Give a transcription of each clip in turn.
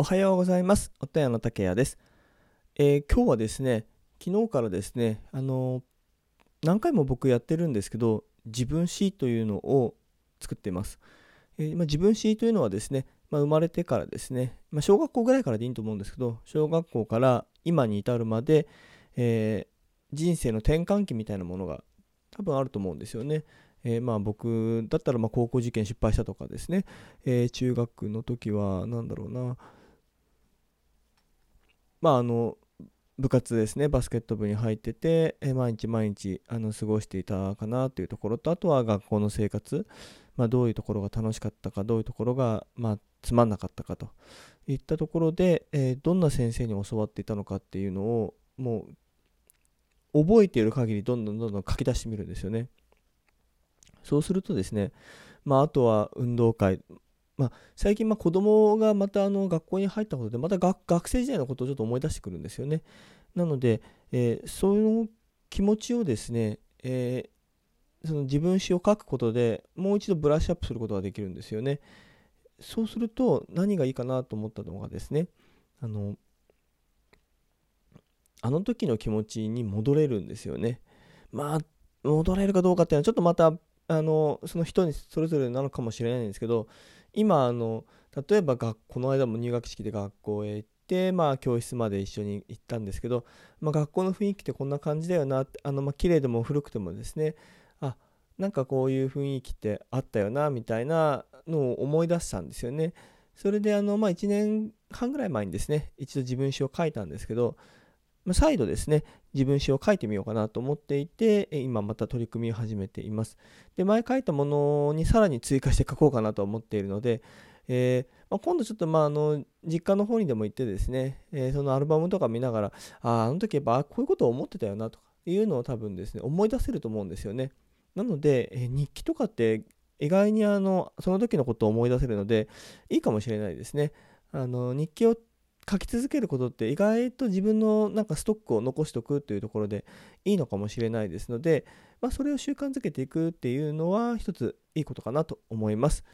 おはようございます。おたやの竹谷です、えー今日はですね、昨日からですね、あのー何回も僕やってるんですけど、自分史というのを作っています。えーまあ、自分史というのはですね、まあ、生まれてからですね、まあ、小学校ぐらいからでいいと思うんですけど、小学校から今に至るまで、え人生の転換期みたいなものが多分あると思うんですよね。えーまあ僕だったらま高校受験失敗したとかですね、え中学の時は何だろうな、まああの部活ですねバスケット部に入ってて、え毎日毎日あの過ごしていたかなというところとあとは学校の生活、まあ、どういうところが楽しかったかどういうところが、まあ、つまんなかったかといったところで、えーどんな先生に教わっていたのかっていうのをもう覚えている限りどんどんどんどん書き出してみるんですよね。そうするとですね、まあ、あとは運動会、まあ、最近まあ子供がまたあの学校に入ったことでまた学学生時代のことをちょっと思い出してくるんですよね。なので、えーその気持ちをですね、えーその自分史を書くことでもう一度ブラッシュアップすることができるんですよね。そうすると何がいいかなと思ったのがですねあのあの時の気持ちに戻れるんですよね。まあ戻れるかどうかっていうのはちょっとまたあのその人にそれぞれなのかもしれないんですけど今あの例えば学この間も入学式で学校へ行ってまあ教室まで一緒に行ったんですけど、まあ、学校の雰囲気ってこんな感じだよなってあのまあ綺麗でも古くてもですねあなんかこういう雰囲気ってあったよなみたいなのを思い出したんですよね。それであのまあ1年半ぐらい前にですね一度自分史を書いたんですけど再度ですね自分史を書いてみようかなと思っていて今また取り組みを始めています。で前書いたものにさらに追加して書こうかなと思っているので、えーまあ、今度ちょっとまああの実家の方にでも行ってですね、えーそのアルバムとか見ながらああの時やっぱこういうことを思ってたよなとかいうのを多分ですね思い出せると思うんですよね。なので、えー日記とかって意外にあのその時のことを思い出せるのでいいかもしれないですね。あの日記を書き続けることって意外と自分のなんかストックを残しておくというところでいいのかもしれないですので、まあ、それを習慣づけていくっていうのは一ついいことかなと思います。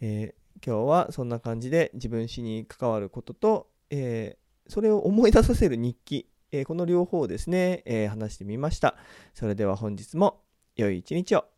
えー今日はそんな感じで自分史に関わることと、えーそれを思い出させる日記、えーこの両方をですね、え話してみました。それでは本日も良い一日を。